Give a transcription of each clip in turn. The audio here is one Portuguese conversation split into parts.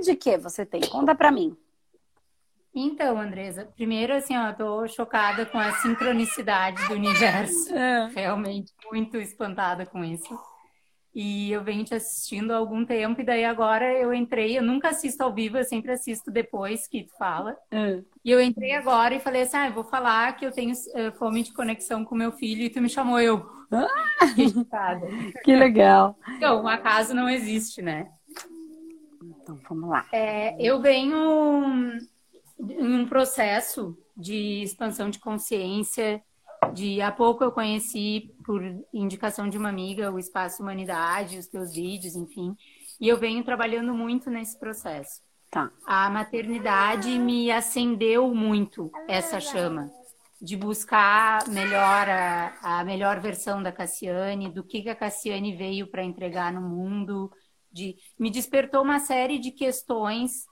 de que você tem? Conta pra mim. Então, Andresa, primeiro assim, ó, tô chocada com a sincronicidade do universo. É. Realmente muito espantada com isso. E eu venho te assistindo há algum tempo, e daí agora eu entrei, eu nunca assisto ao vivo, eu sempre assisto depois que tu fala. É. E eu entrei agora e falei assim: ah, eu vou falar que eu tenho uh, fome de conexão com meu filho, e tu me chamou eu. Ah, que legal. Então, um acaso não existe, né? Então, vamos lá. É, eu venho em um processo de expansão de consciência, de há pouco eu conheci por indicação de uma amiga o Espaço Humanidade, os teus vídeos, enfim, e eu venho trabalhando muito nesse processo. Tá. A maternidade me acendeu muito essa chama de buscar melhor a, a melhor versão da Cassiane, do que, que a Cassiane veio para entregar no mundo, de me despertou uma série de questões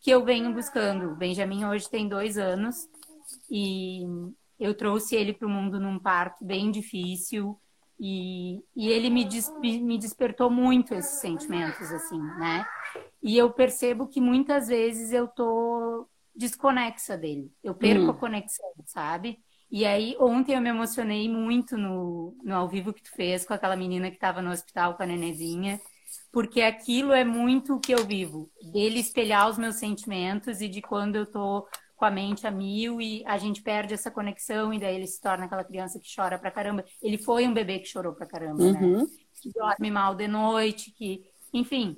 que eu venho buscando. O Benjamin hoje tem dois anos e eu trouxe ele para o mundo num parto bem difícil e, e ele me, des, me despertou muito esses sentimentos, assim, né? E eu percebo que muitas vezes eu tô desconexa dele. Eu perco hum. a conexão, sabe? E aí, ontem eu me emocionei muito no, no ao vivo que tu fez com aquela menina que estava no hospital com a nenezinha, porque aquilo é muito o que eu vivo, dele espelhar os meus sentimentos e de quando eu tô com a mente a mil e a gente perde essa conexão e daí ele se torna aquela criança que chora pra caramba. Ele foi um bebê que chorou pra caramba, né? uhum. né? Que dorme mal de noite, que, enfim.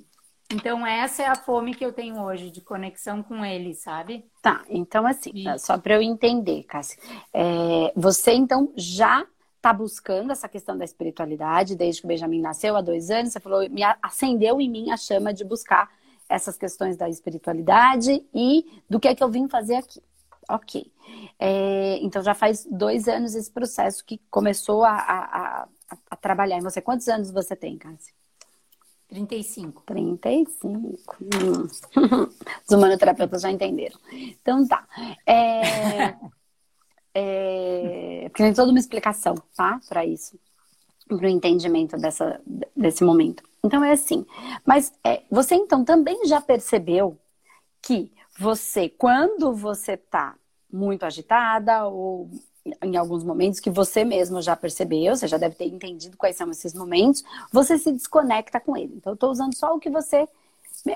Então essa é a fome que eu tenho hoje de conexão com ele, sabe? Tá, então assim, e... só para eu entender, Cássia, é, você então já está buscando essa questão da espiritualidade desde que o Benjamin nasceu há dois anos. Você falou, me acendeu em mim a chama de buscar essas questões da espiritualidade e do que é que eu vim fazer aqui. Ok. É, então já faz dois anos esse processo que começou a, a, a, a trabalhar em você. Quantos anos você tem, Cássia? 35. 35. Hum. Os humanoterapeutas já entenderam. Então tá. É, é, tem toda uma explicação, tá? Para isso. Para o entendimento dessa, desse momento. Então é assim. Mas é, você então também já percebeu que você, quando você tá muito agitada ou em alguns momentos que você mesmo já percebeu, você já deve ter entendido quais são esses momentos, você se desconecta com ele. Então, eu estou usando só o que você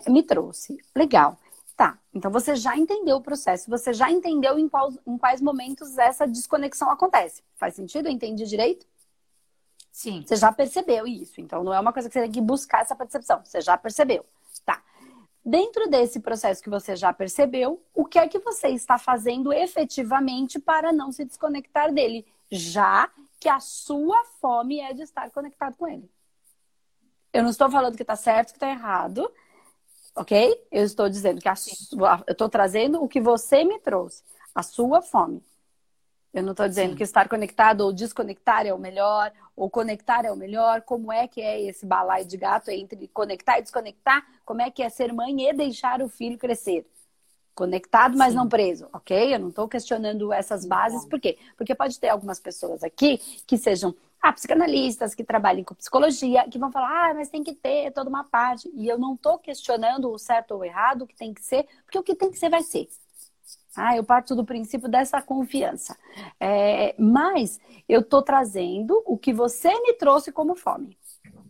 me, trouxe. Legal. Tá. Então, você já entendeu o processo, você já entendeu em, qual, em quais momentos essa desconexão acontece. Faz sentido? Eu entendi direito? Sim. Você já percebeu isso. Então, não é uma coisa que você tem que buscar essa percepção. Você já percebeu. Tá. Dentro desse processo que você já percebeu, o que é que você está fazendo efetivamente para não se desconectar dele? Já que a sua fome é de estar conectado com ele. Eu não estou falando que está certo, que está errado, ok? Eu estou dizendo que a sua, eu estou trazendo o que você me trouxe, a sua fome. Eu não estou dizendo Sim. que estar conectado ou desconectar é o melhor, ou conectar é o melhor. Como é que é esse balaio de gato entre conectar e desconectar? Como é que é ser mãe e deixar o filho crescer? Conectado, mas Sim. não preso, ok? Eu não estou questionando essas bases, por quê? Porque pode ter algumas pessoas aqui que sejam ah, psicanalistas, que trabalhem com psicologia, que vão falar, ah, mas tem que ter toda uma parte. E eu não estou questionando o certo ou o errado, o que tem que ser, porque o que tem que ser vai ser. Ah, eu parto do princípio dessa confiança. É, mas eu estou trazendo o que você me trouxe como fome,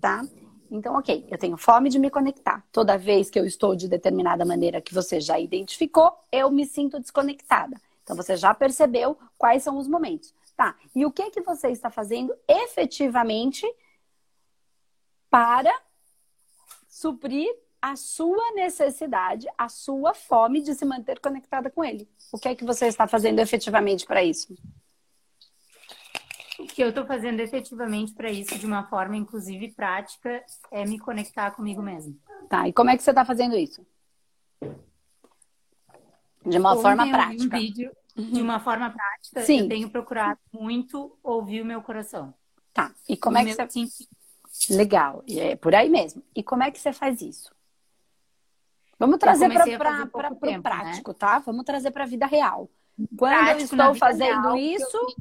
tá? Então, ok, eu tenho fome de me conectar. Toda vez que eu estou de determinada maneira que você já identificou, eu me sinto desconectada. Então, você já percebeu quais são os momentos. Tá, e o que que você está fazendo efetivamente para suprir a sua necessidade, a sua fome de se manter conectada com ele. O que é que você está fazendo efetivamente para isso? O que eu estou fazendo efetivamente para isso, de uma forma inclusive prática, é me conectar comigo mesmo. Tá, e como é que você está fazendo isso? De uma Ontem forma prática. Um vídeo de uma forma prática. Sim. Eu tenho procurado muito ouvir o meu coração. Tá. E como o é que você. Legal. É por aí mesmo. E como é que você faz isso? Vamos trazer para o né? prático, né? tá? Vamos trazer para a vida real. Quando prático, eu estou fazendo real, isso.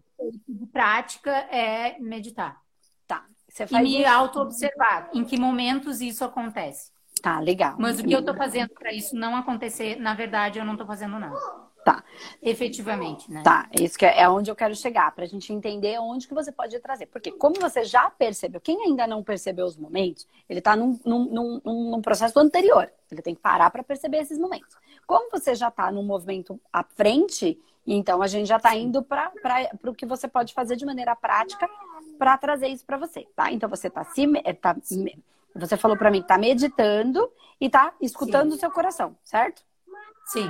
De prática é meditar. Tá. Você faz e me auto-observar. Em que momentos isso acontece? Tá, legal. Mas o que eu estou fazendo para isso não acontecer, na verdade, eu não estou fazendo nada. Tá. Efetivamente, né? Tá, isso que é, é onde eu quero chegar, para a gente entender onde que você pode trazer. Porque como você já percebeu, quem ainda não percebeu os momentos, ele está num, num, num, num, processo anterior. Ele tem que parar para perceber esses momentos. Como você já está num movimento à frente, então a gente já está indo para o que você pode fazer de maneira prática para trazer isso para você, tá? Então você está se tá, você falou para mim, está meditando e está escutando Sim. o seu coração, certo? Sim.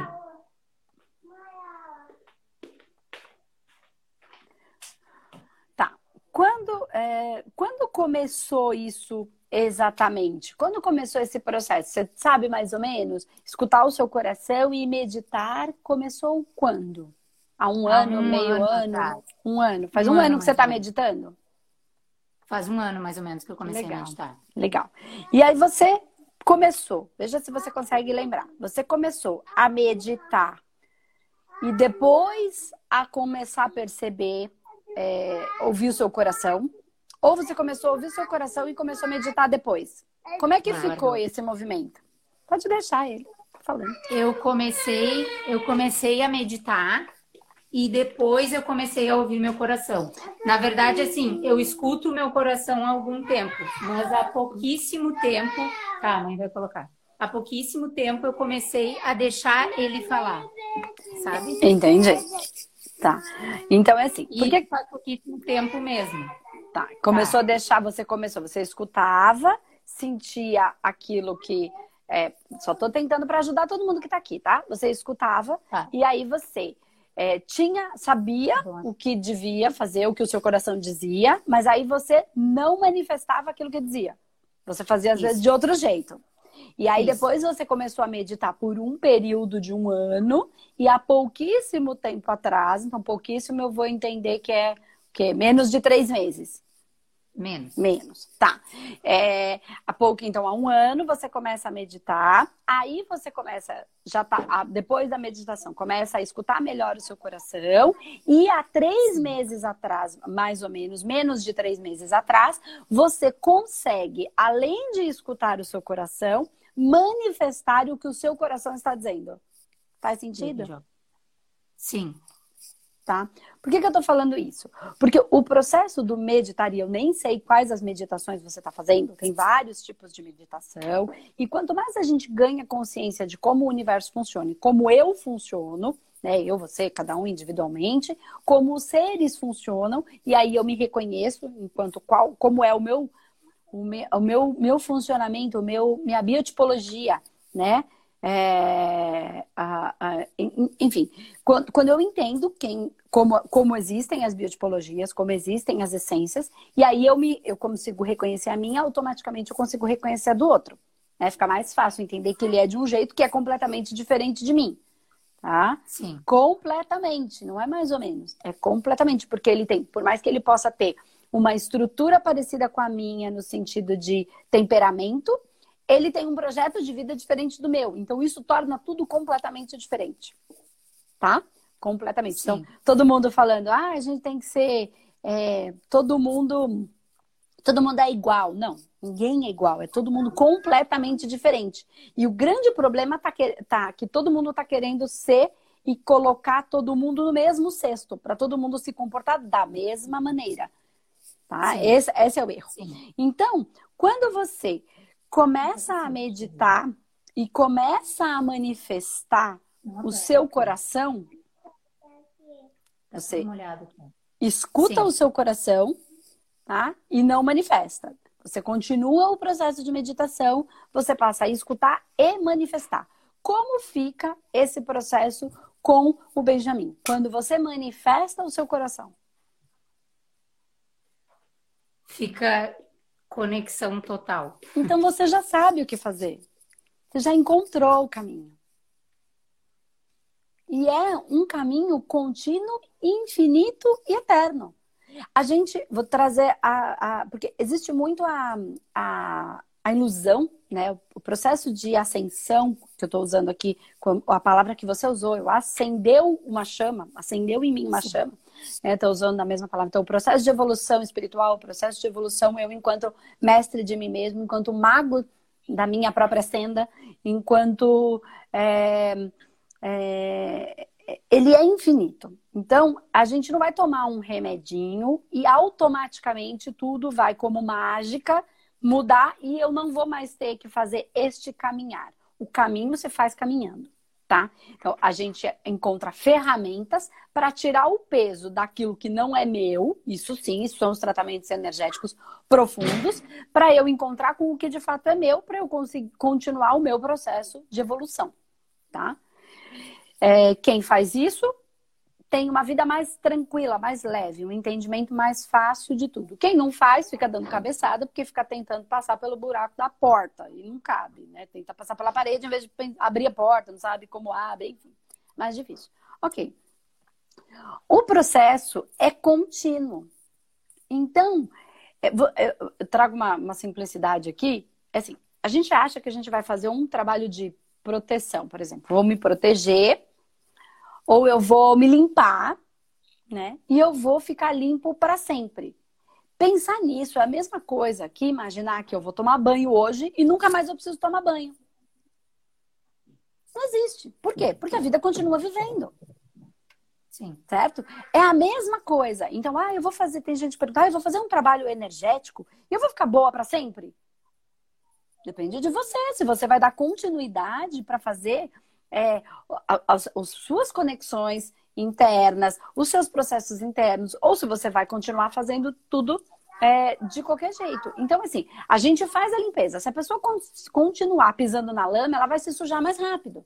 Quando, é, quando começou isso exatamente? Quando começou esse processo? Você sabe mais ou menos? Escutar o seu coração e meditar começou quando? Há um Há ano, um meio ano? ano um ano. Faz um, um ano, ano que você está meditando? Faz um ano mais ou menos que eu comecei Legal. a meditar. Legal. E aí você começou, veja se você consegue lembrar. Você começou a meditar e depois a começar a perceber é, ouvir o seu coração? Ou você começou a ouvir seu coração e começou a meditar depois? Como é que ficou esse movimento? Pode deixar ele falando. Eu comecei, eu comecei a meditar e depois eu comecei a ouvir meu coração. Na verdade, assim, eu escuto o meu coração há algum tempo, mas há pouquíssimo tempo. Tá, mãe vai colocar. Há pouquíssimo tempo eu comecei a deixar ele falar, sabe? Entendi. Tá. Então é assim. Porque que... faz pouquíssimo tempo mesmo. Tá. Começou tá. a deixar, você começou, você escutava, sentia aquilo que. É, só tô tentando para ajudar todo mundo que tá aqui, tá? Você escutava tá. e aí você é, tinha, sabia o que devia fazer, o que o seu coração dizia, mas aí você não manifestava aquilo que dizia. Você fazia às Isso. vezes de outro jeito. E aí Isso. depois você começou a meditar por um período de um ano e há pouquíssimo tempo atrás, então pouquíssimo eu vou entender que é que menos de três meses. Menos. Menos, tá. É, há pouco, então, há um ano, você começa a meditar. Aí você começa, já tá, depois da meditação, começa a escutar melhor o seu coração. E há três meses atrás, mais ou menos, menos de três meses atrás, você consegue, além de escutar o seu coração, manifestar o que o seu coração está dizendo. Faz sentido? Sim tá? Por que, que eu tô falando isso? Porque o processo do meditar, e eu nem sei quais as meditações você está fazendo, tem vários tipos de meditação, e quanto mais a gente ganha consciência de como o universo funciona e como eu funciono, né, eu, você, cada um individualmente, como os seres funcionam, e aí eu me reconheço enquanto qual, como é o meu, o meu, o meu, meu funcionamento, o meu, minha biotipologia, né? É, a, a, enfim, quando, quando, eu entendo quem, como, como existem as biotipologias, como existem as essências, e aí eu me eu consigo reconhecer a minha, automaticamente eu consigo reconhecer a do outro. Né? Fica mais fácil entender que ele é de um jeito que é completamente diferente de mim. Tá? Sim. Completamente, não é mais ou menos. É completamente, porque ele tem, por mais que ele possa ter uma estrutura parecida com a minha no sentido de temperamento, ele tem um projeto de vida diferente do meu. Então, isso torna tudo completamente diferente. Tá? Completamente. Sim. Então, todo mundo falando, ah, a gente tem que ser. É, todo mundo. Todo mundo é igual. Não, ninguém é igual. É todo mundo completamente diferente. E o grande problema tá que, tá, que todo mundo está querendo ser e colocar todo mundo no mesmo cesto, para todo mundo se comportar da mesma maneira. Tá? Esse, esse, é o erro. Sim. Então, quando você começa a meditar e começa a manifestar o seu coração, você escuta Sim. o seu coração, tá? E não manifesta. Você continua o processo de meditação, você passa a escutar e manifestar. Como fica esse processo com o Benjamin? Quando você manifesta o seu coração. Fica Conexão total. Então você já sabe o que fazer. Você já encontrou o caminho. E é um caminho contínuo, infinito e eterno. A gente, vou trazer a. a porque existe muito a, a, a ilusão, né? O processo de ascensão, que eu estou usando aqui, a palavra que você usou, eu acendeu uma chama, acendeu em mim uma Sim. chama. Estou né? usando a mesma palavra. Então, o processo de evolução espiritual, o processo de evolução, eu, enquanto mestre de mim mesmo, enquanto mago da minha própria senda, enquanto é, é, ele é infinito. Então, a gente não vai tomar um remedinho e automaticamente tudo vai como mágica mudar e eu não vou mais ter que fazer este caminhar. O caminho se faz caminhando tá? Então, a gente encontra ferramentas para tirar o peso daquilo que não é meu, isso sim, isso são os tratamentos energéticos profundos, para eu encontrar com o que de fato é meu, para eu conseguir continuar o meu processo de evolução, tá? É, quem faz isso tem uma vida mais tranquila, mais leve, um entendimento mais fácil de tudo. Quem não faz fica dando cabeçada porque fica tentando passar pelo buraco da porta e não cabe, né? Tenta passar pela parede em vez de abrir a porta, não sabe como abre, enfim, mais difícil. Ok. O processo é contínuo. Então, eu trago uma, uma simplicidade aqui. É assim, a gente acha que a gente vai fazer um trabalho de proteção, por exemplo. Vou me proteger ou eu vou me limpar, né? E eu vou ficar limpo para sempre. Pensar nisso é a mesma coisa que imaginar que eu vou tomar banho hoje e nunca mais eu preciso tomar banho. Não existe. Por quê? Porque a vida continua vivendo. Sim. Certo? É a mesma coisa. Então, ah, eu vou fazer, tem gente perguntando, ah, eu vou fazer um trabalho energético e eu vou ficar boa para sempre? Depende de você. Se você vai dar continuidade para fazer é, as, as suas conexões internas, os seus processos internos, ou se você vai continuar fazendo tudo é, de qualquer jeito. Então, assim, a gente faz a limpeza. Se a pessoa continuar pisando na lama, ela vai se sujar mais rápido.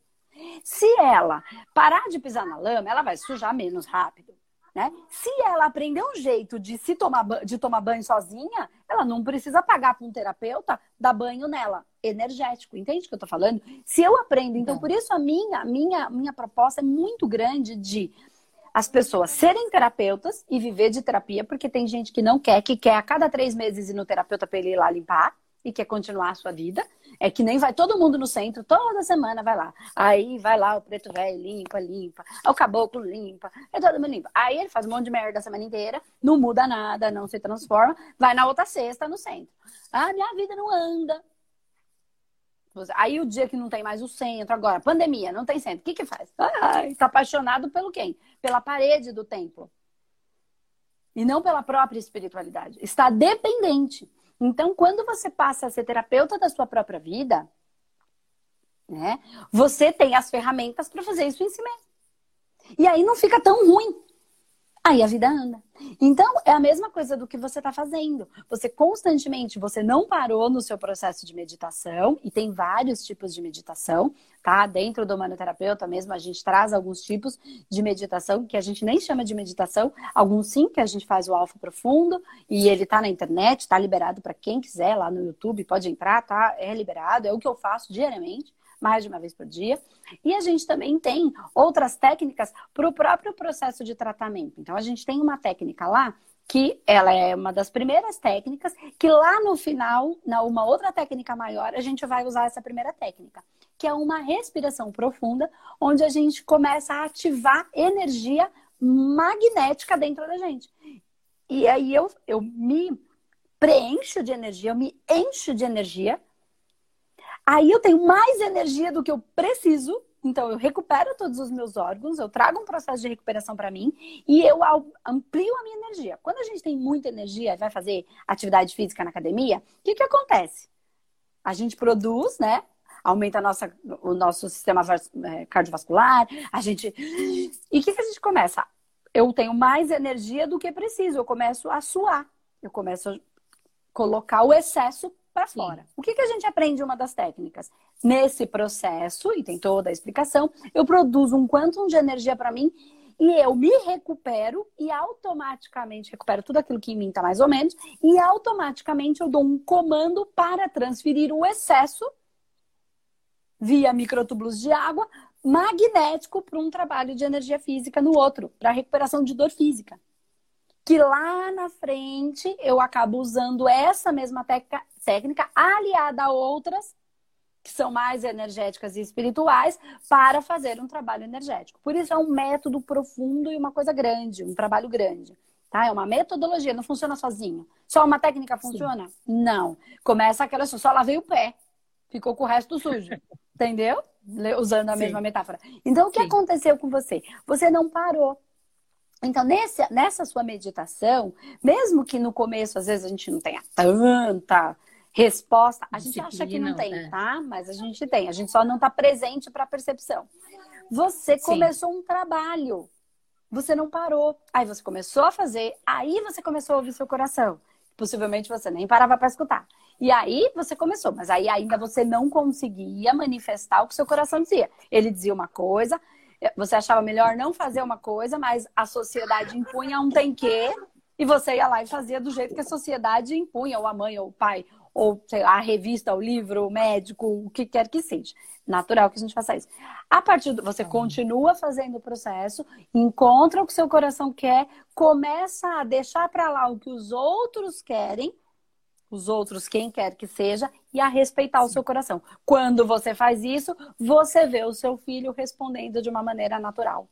Se ela parar de pisar na lama, ela vai sujar menos rápido. Né? Se ela aprender um jeito de se tomar, de tomar banho sozinha, ela não precisa pagar para um terapeuta dar banho nela, energético. Entende o que eu estou falando? Se eu aprendo, então é. por isso a minha, minha, minha proposta é muito grande de as pessoas serem terapeutas e viver de terapia, porque tem gente que não quer, que quer a cada três meses ir no terapeuta para ele ir lá limpar e quer continuar a sua vida. É que nem vai todo mundo no centro, toda semana vai lá. Aí vai lá o preto velho, limpa, limpa. O caboclo limpa. É todo mundo limpa. Aí ele faz um monte de merda a semana inteira, não muda nada, não se transforma. Vai na outra sexta no centro. Ah, minha vida não anda. Aí o dia que não tem mais o centro, agora, pandemia, não tem centro, o que que faz? Ai, tá apaixonado pelo quem? Pela parede do templo. E não pela própria espiritualidade. Está dependente. Então, quando você passa a ser terapeuta da sua própria vida, né, você tem as ferramentas para fazer isso em si mesmo. E aí não fica tão ruim. Aí a vida anda. Então, é a mesma coisa do que você está fazendo. Você constantemente, você não parou no seu processo de meditação, e tem vários tipos de meditação, tá? Dentro do manoterapeuta mesmo, a gente traz alguns tipos de meditação que a gente nem chama de meditação, alguns sim, que a gente faz o alfa profundo, e ele tá na internet, tá liberado para quem quiser lá no YouTube, pode entrar, tá? É liberado, é o que eu faço diariamente mais de uma vez por dia. E a gente também tem outras técnicas para o próprio processo de tratamento. Então, a gente tem uma técnica lá que ela é uma das primeiras técnicas, que lá no final, na uma outra técnica maior, a gente vai usar essa primeira técnica, que é uma respiração profunda, onde a gente começa a ativar energia magnética dentro da gente. E aí eu, eu me preencho de energia, eu me encho de energia Aí eu tenho mais energia do que eu preciso, então eu recupero todos os meus órgãos, eu trago um processo de recuperação para mim e eu amplio a minha energia. Quando a gente tem muita energia e vai fazer atividade física na academia, o que, que acontece? A gente produz, né? Aumenta nossa, o nosso sistema é, cardiovascular, a gente. E o que, que a gente começa? Eu tenho mais energia do que preciso, eu começo a suar, eu começo a colocar o excesso para fora. O que, que a gente aprende uma das técnicas? Nesse processo, e tem toda a explicação, eu produzo um quantum de energia para mim e eu me recupero e automaticamente recupero tudo aquilo que em mim está mais ou menos e automaticamente eu dou um comando para transferir o excesso via microtúbulos de água magnético para um trabalho de energia física no outro, para recuperação de dor física que lá na frente eu acabo usando essa mesma técnica, técnica aliada a outras que são mais energéticas e espirituais para fazer um trabalho energético. Por isso é um método profundo e uma coisa grande, um trabalho grande. Tá? É uma metodologia, não funciona sozinho. Só uma técnica funciona? Sim. Não. Começa aquela só lavei o pé. ficou com o resto sujo. Entendeu? Usando a Sim. mesma metáfora. Então, o que Sim. aconteceu com você? Você não parou. Então, nesse, nessa sua meditação, mesmo que no começo, às vezes, a gente não tenha tanta resposta, a gente acha que não tem, é. tá? Mas a gente tem, a gente só não está presente para a percepção. Você começou Sim. um trabalho, você não parou, aí você começou a fazer, aí você começou a ouvir seu coração. Possivelmente você nem parava para escutar. E aí você começou, mas aí ainda você não conseguia manifestar o que seu coração dizia. Ele dizia uma coisa, você achava melhor não fazer uma coisa, mas a sociedade impunha um tem que, e você ia lá e fazia do jeito que a sociedade impunha, ou a mãe, ou o pai, ou sei lá, a revista, o livro, o médico, o que quer que seja. Natural que a gente faça isso. A partir do você continua fazendo o processo, encontra o que seu coração quer, começa a deixar para lá o que os outros querem os outros, quem quer que seja, e a respeitar o seu coração. Quando você faz isso, você vê o seu filho respondendo de uma maneira natural.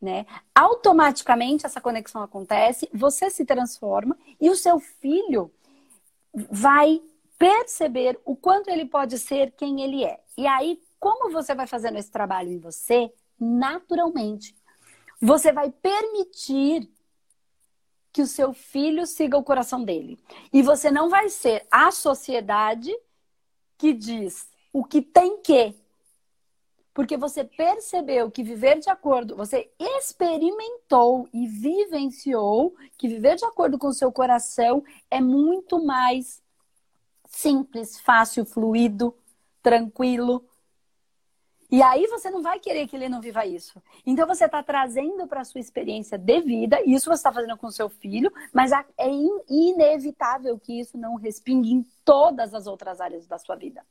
Né? Automaticamente essa conexão acontece, você se transforma e o seu filho vai perceber o quanto ele pode ser quem ele é. E aí, como você vai fazendo esse trabalho em você, naturalmente, você vai permitir que o seu filho siga o coração dele. E você não vai ser a sociedade que diz o que tem que. Porque você percebeu que viver de acordo, você experimentou e vivenciou que viver de acordo com o seu coração é muito mais simples, fácil, fluido, tranquilo, e aí você não vai querer que ele não viva isso. Então você está trazendo para a sua experiência de vida, isso você está fazendo com seu filho, mas é inevitável que isso não respingue em todas as outras áreas da sua vida.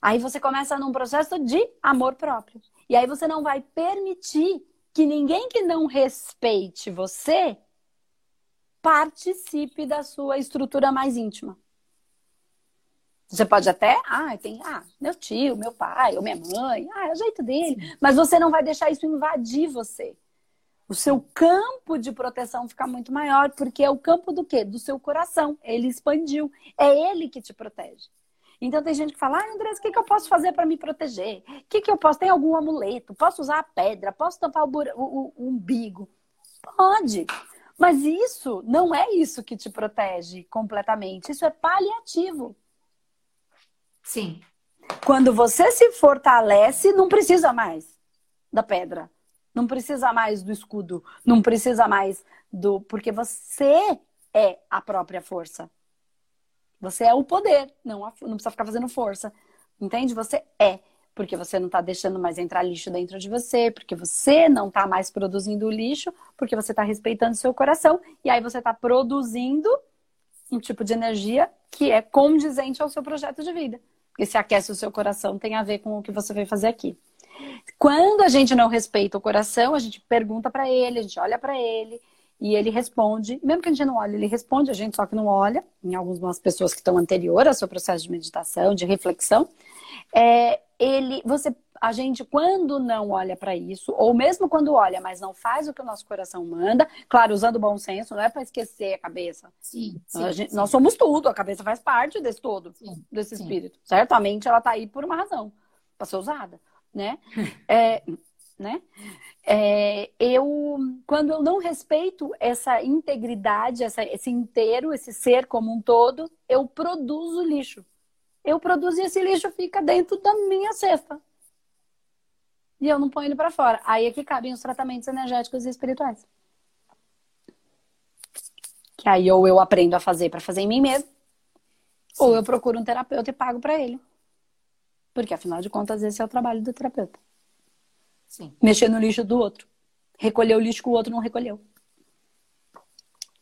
Aí você começa num processo de amor próprio. E aí você não vai permitir que ninguém que não respeite você participe da sua estrutura mais íntima. Você pode até, ah, tem, ah, meu tio, meu pai, ou minha mãe, ah, é o jeito dele. Mas você não vai deixar isso invadir você. O seu campo de proteção fica muito maior, porque é o campo do quê? Do seu coração. Ele expandiu. É ele que te protege. Então tem gente que fala, ah, Andrés, o que, que eu posso fazer para me proteger? O que, que eu posso? Tem algum amuleto? Posso usar a pedra? Posso tampar o, o, o umbigo? Pode. Mas isso não é isso que te protege completamente. Isso é paliativo. Sim. Quando você se fortalece, não precisa mais da pedra. Não precisa mais do escudo. Não precisa mais do. Porque você é a própria força. Você é o poder. Não, não precisa ficar fazendo força. Entende? Você é. Porque você não está deixando mais entrar lixo dentro de você, porque você não está mais produzindo lixo, porque você está respeitando seu coração, e aí você está produzindo um tipo de energia que é condizente ao seu projeto de vida. Esse aquece o seu coração tem a ver com o que você veio fazer aqui. Quando a gente não respeita o coração, a gente pergunta para ele, a gente olha para ele e ele responde. Mesmo que a gente não olhe, ele responde, a gente só que não olha. Em algumas pessoas que estão anterior ao seu processo de meditação, de reflexão, é, ele, você a gente, quando não olha para isso, ou mesmo quando olha, mas não faz o que o nosso coração manda, claro, usando o bom senso, não é para esquecer a cabeça. Sim, sim, gente, sim, Nós somos tudo, a cabeça faz parte desse todo, sim, desse espírito. Certamente ela está aí por uma razão, para ser usada, né? é, né? É, eu, quando eu não respeito essa integridade, essa, esse inteiro, esse ser como um todo, eu produzo lixo. Eu produzo e esse lixo fica dentro da minha cesta e eu não ponho ele para fora. Aí é que cabem os tratamentos energéticos e espirituais. Que aí ou eu aprendo a fazer para fazer em mim mesmo, Sim. ou eu procuro um terapeuta e pago para ele. Porque afinal de contas esse é o trabalho do terapeuta. Sim. Mexer no lixo do outro. Recolher o lixo que o outro não recolheu.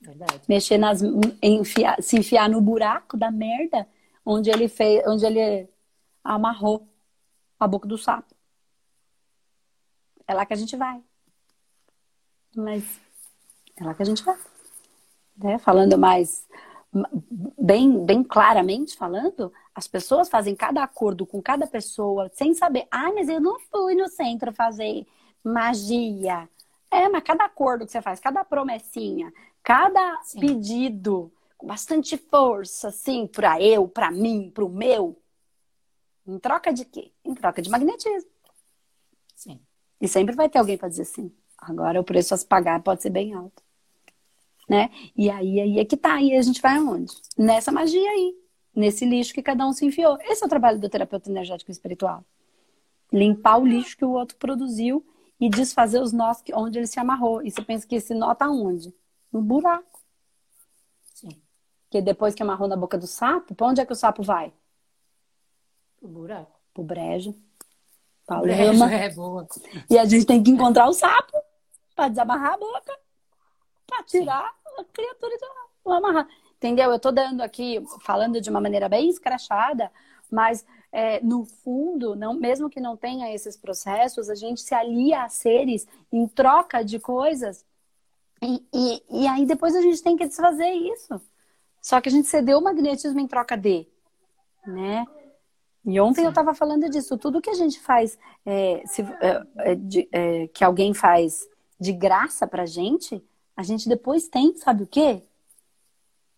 Verdade. Mexer nas enfiar, se enfiar no buraco da merda onde ele fez, onde ele amarrou a boca do sapo. É lá que a gente vai. Mas é lá que a gente vai. Né? Falando mais bem, bem claramente falando, as pessoas fazem cada acordo com cada pessoa sem saber, ah, mas eu não fui no centro fazer magia. É, mas cada acordo que você faz, cada promessinha, cada Sim. pedido, com bastante força, assim, para eu, para mim, para o meu, Em troca de quê? Em troca de magnetismo. E sempre vai ter alguém para dizer sim. Agora o preço a se pagar pode ser bem alto. Né? E aí, aí é que tá. E a gente vai aonde? Nessa magia aí. Nesse lixo que cada um se enfiou. Esse é o trabalho do terapeuta energético espiritual. Limpar o lixo que o outro produziu e desfazer os nós onde ele se amarrou. E você pensa que esse nó tá onde? No buraco. Sim. Porque depois que amarrou na boca do sapo, pra onde é que o sapo vai? O buraco. Pro brejo. Brejo, lama. É boa. E a gente tem que encontrar o sapo para desamarrar a boca, para tirar a criatura de lá, amarrar. Entendeu? Eu tô dando aqui, falando de uma maneira bem escrachada, mas é, no fundo, não, mesmo que não tenha esses processos, a gente se alia a seres em troca de coisas e, e, e aí depois a gente tem que desfazer isso. Só que a gente cedeu o magnetismo em troca de, né? E ontem Sim. eu estava falando disso. Tudo que a gente faz, é, se, é, é, de- é, que alguém faz de graça pra gente, a gente depois tem, sabe o quê?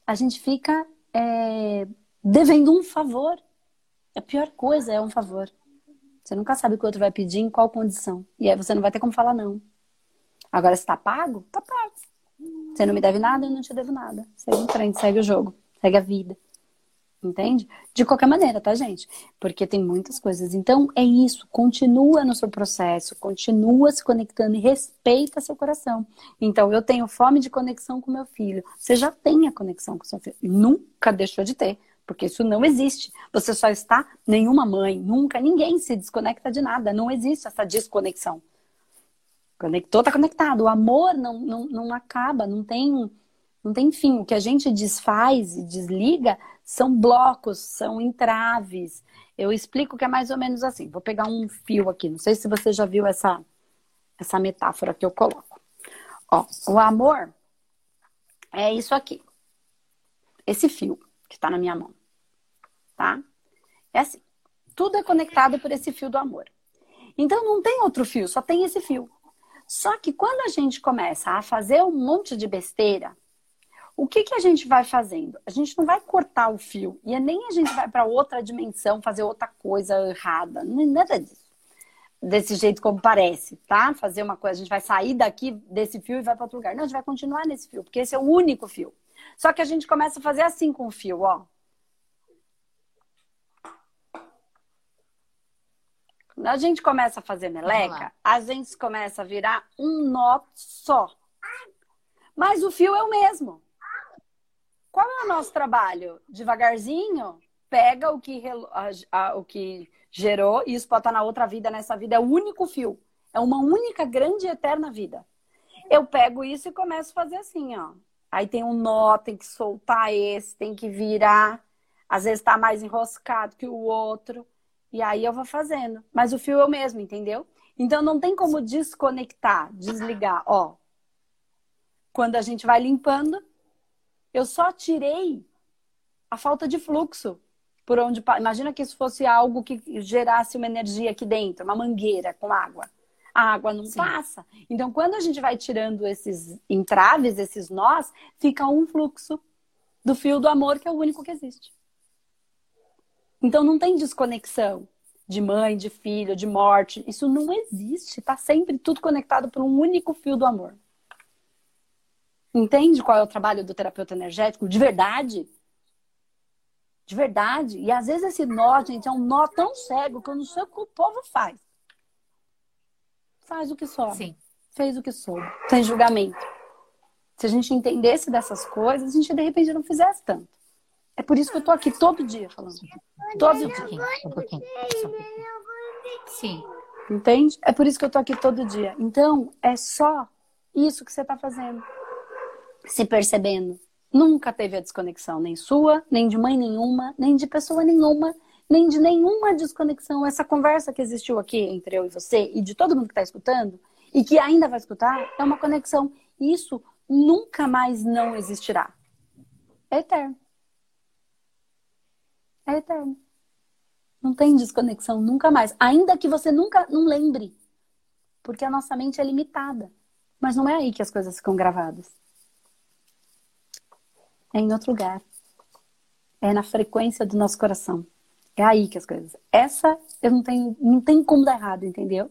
A gente fica é, devendo um favor. A pior coisa é um favor. Você nunca sabe o que o outro vai pedir, em qual condição. E aí você não vai ter como falar não. Agora, se tá pago, tá pago. Você não me deve nada, eu não te devo nada. Segue em frente, segue o jogo, segue a vida. Entende? De qualquer maneira, tá, gente? Porque tem muitas coisas. Então, é isso. Continua no seu processo, continua se conectando e respeita seu coração. Então, eu tenho fome de conexão com meu filho. Você já tem a conexão com seu filho. Nunca deixou de ter. Porque isso não existe. Você só está, nenhuma mãe, nunca, ninguém se desconecta de nada. Não existe essa desconexão. Conectou, tá conectado. O amor não, não, não acaba, não tem, não tem fim. O que a gente desfaz e desliga são blocos, são entraves. Eu explico que é mais ou menos assim. Vou pegar um fio aqui. Não sei se você já viu essa, essa metáfora que eu coloco. Ó, o amor é isso aqui. Esse fio que está na minha mão. Tá? É assim. Tudo é conectado por esse fio do amor. Então não tem outro fio, só tem esse fio. Só que quando a gente começa a fazer um monte de besteira, o que, que a gente vai fazendo? A gente não vai cortar o fio e nem a gente vai para outra dimensão fazer outra coisa errada, nada disso. Desse jeito como parece, tá? Fazer uma coisa, a gente vai sair daqui desse fio e vai para outro lugar. Não, a gente vai continuar nesse fio, porque esse é o único fio. Só que a gente começa a fazer assim com o fio, ó. Quando a gente começa a fazer meleca, a gente começa a virar um nó só. Mas o fio é o mesmo. Qual é o nosso trabalho? Devagarzinho, pega o que, a- a- o que gerou e isso pode estar na outra vida, nessa vida. É o único fio. É uma única, grande e eterna vida. Eu pego isso e começo a fazer assim, ó. Aí tem um nó, tem que soltar esse, tem que virar. Às vezes tá mais enroscado que o outro. E aí eu vou fazendo. Mas o fio é o mesmo, entendeu? Então não tem como desconectar, desligar. Ó, quando a gente vai limpando, eu só tirei a falta de fluxo por onde imagina que isso fosse algo que gerasse uma energia aqui dentro, uma mangueira com água. A água não Sim. passa. Então, quando a gente vai tirando esses entraves, esses nós, fica um fluxo do fio do amor que é o único que existe. Então, não tem desconexão de mãe, de filho, de morte. Isso não existe. Está sempre tudo conectado por um único fio do amor. Entende qual é o trabalho do terapeuta energético? De verdade. De verdade. E às vezes esse nó, gente, é um nó tão cego que eu não sei o que o povo faz. Faz o que soube. Sim. Fez o que soube. Sem julgamento. Se a gente entendesse dessas coisas, a gente de repente não fizesse tanto. É por isso que eu tô aqui todo dia falando. Todo Só um dia. pouquinho, um pouquinho, um pouquinho. Sim, Entende? É por isso que eu tô aqui todo dia. Então, é só isso que você tá fazendo. Se percebendo. Nunca teve a desconexão, nem sua, nem de mãe nenhuma, nem de pessoa nenhuma, nem de nenhuma desconexão. Essa conversa que existiu aqui entre eu e você e de todo mundo que tá escutando e que ainda vai escutar é uma conexão. Isso nunca mais não existirá. É eterno. É eterno. Não tem desconexão nunca mais. Ainda que você nunca não lembre. Porque a nossa mente é limitada. Mas não é aí que as coisas ficam gravadas. É em outro lugar. É na frequência do nosso coração. É aí que as coisas. Essa eu não tenho, não tem como dar errado, entendeu?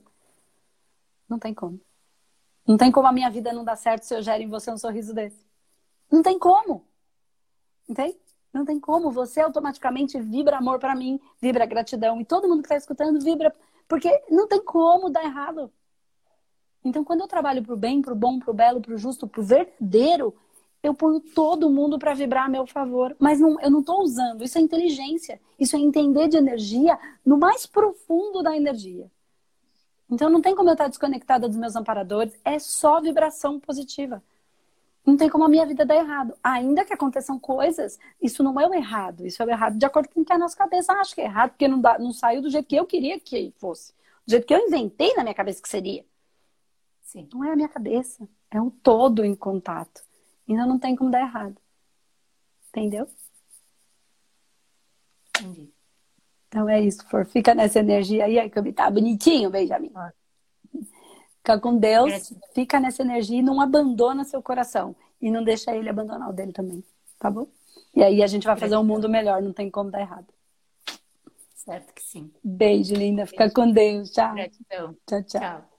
Não tem como. Não tem como a minha vida não dar certo se eu gero em você um sorriso desse. Não tem como. Entende? Não tem como. Você automaticamente vibra amor para mim, vibra gratidão. E todo mundo que está escutando vibra. Porque não tem como dar errado. Então, quando eu trabalho pro bem, pro bom, pro belo, pro justo, pro verdadeiro, eu ponho todo mundo para vibrar a meu favor. Mas não, eu não estou usando. Isso é inteligência. Isso é entender de energia no mais profundo da energia. Então não tem como eu estar desconectada dos meus amparadores. É só vibração positiva. Não tem como a minha vida dar errado. Ainda que aconteçam coisas, isso não é o errado. Isso é o errado de acordo com o que a nossa cabeça acha que é errado, porque não, dá, não saiu do jeito que eu queria que fosse. Do jeito que eu inventei na minha cabeça que seria. Sim. Não é a minha cabeça. É o todo em contato. Ainda não tem como dar errado. Entendeu? Entendi. Então é isso, for. Fica nessa energia aí, que tá bonitinho, Benjamin. Fica com Deus, fica nessa energia e não abandona seu coração. E não deixa ele abandonar o dele também, tá bom? E aí a gente vai fazer um mundo melhor, não tem como dar errado. Certo que sim. Beijo, linda. Fica Beijo. com Deus. Tchau. Gratidão. Tchau, tchau. tchau.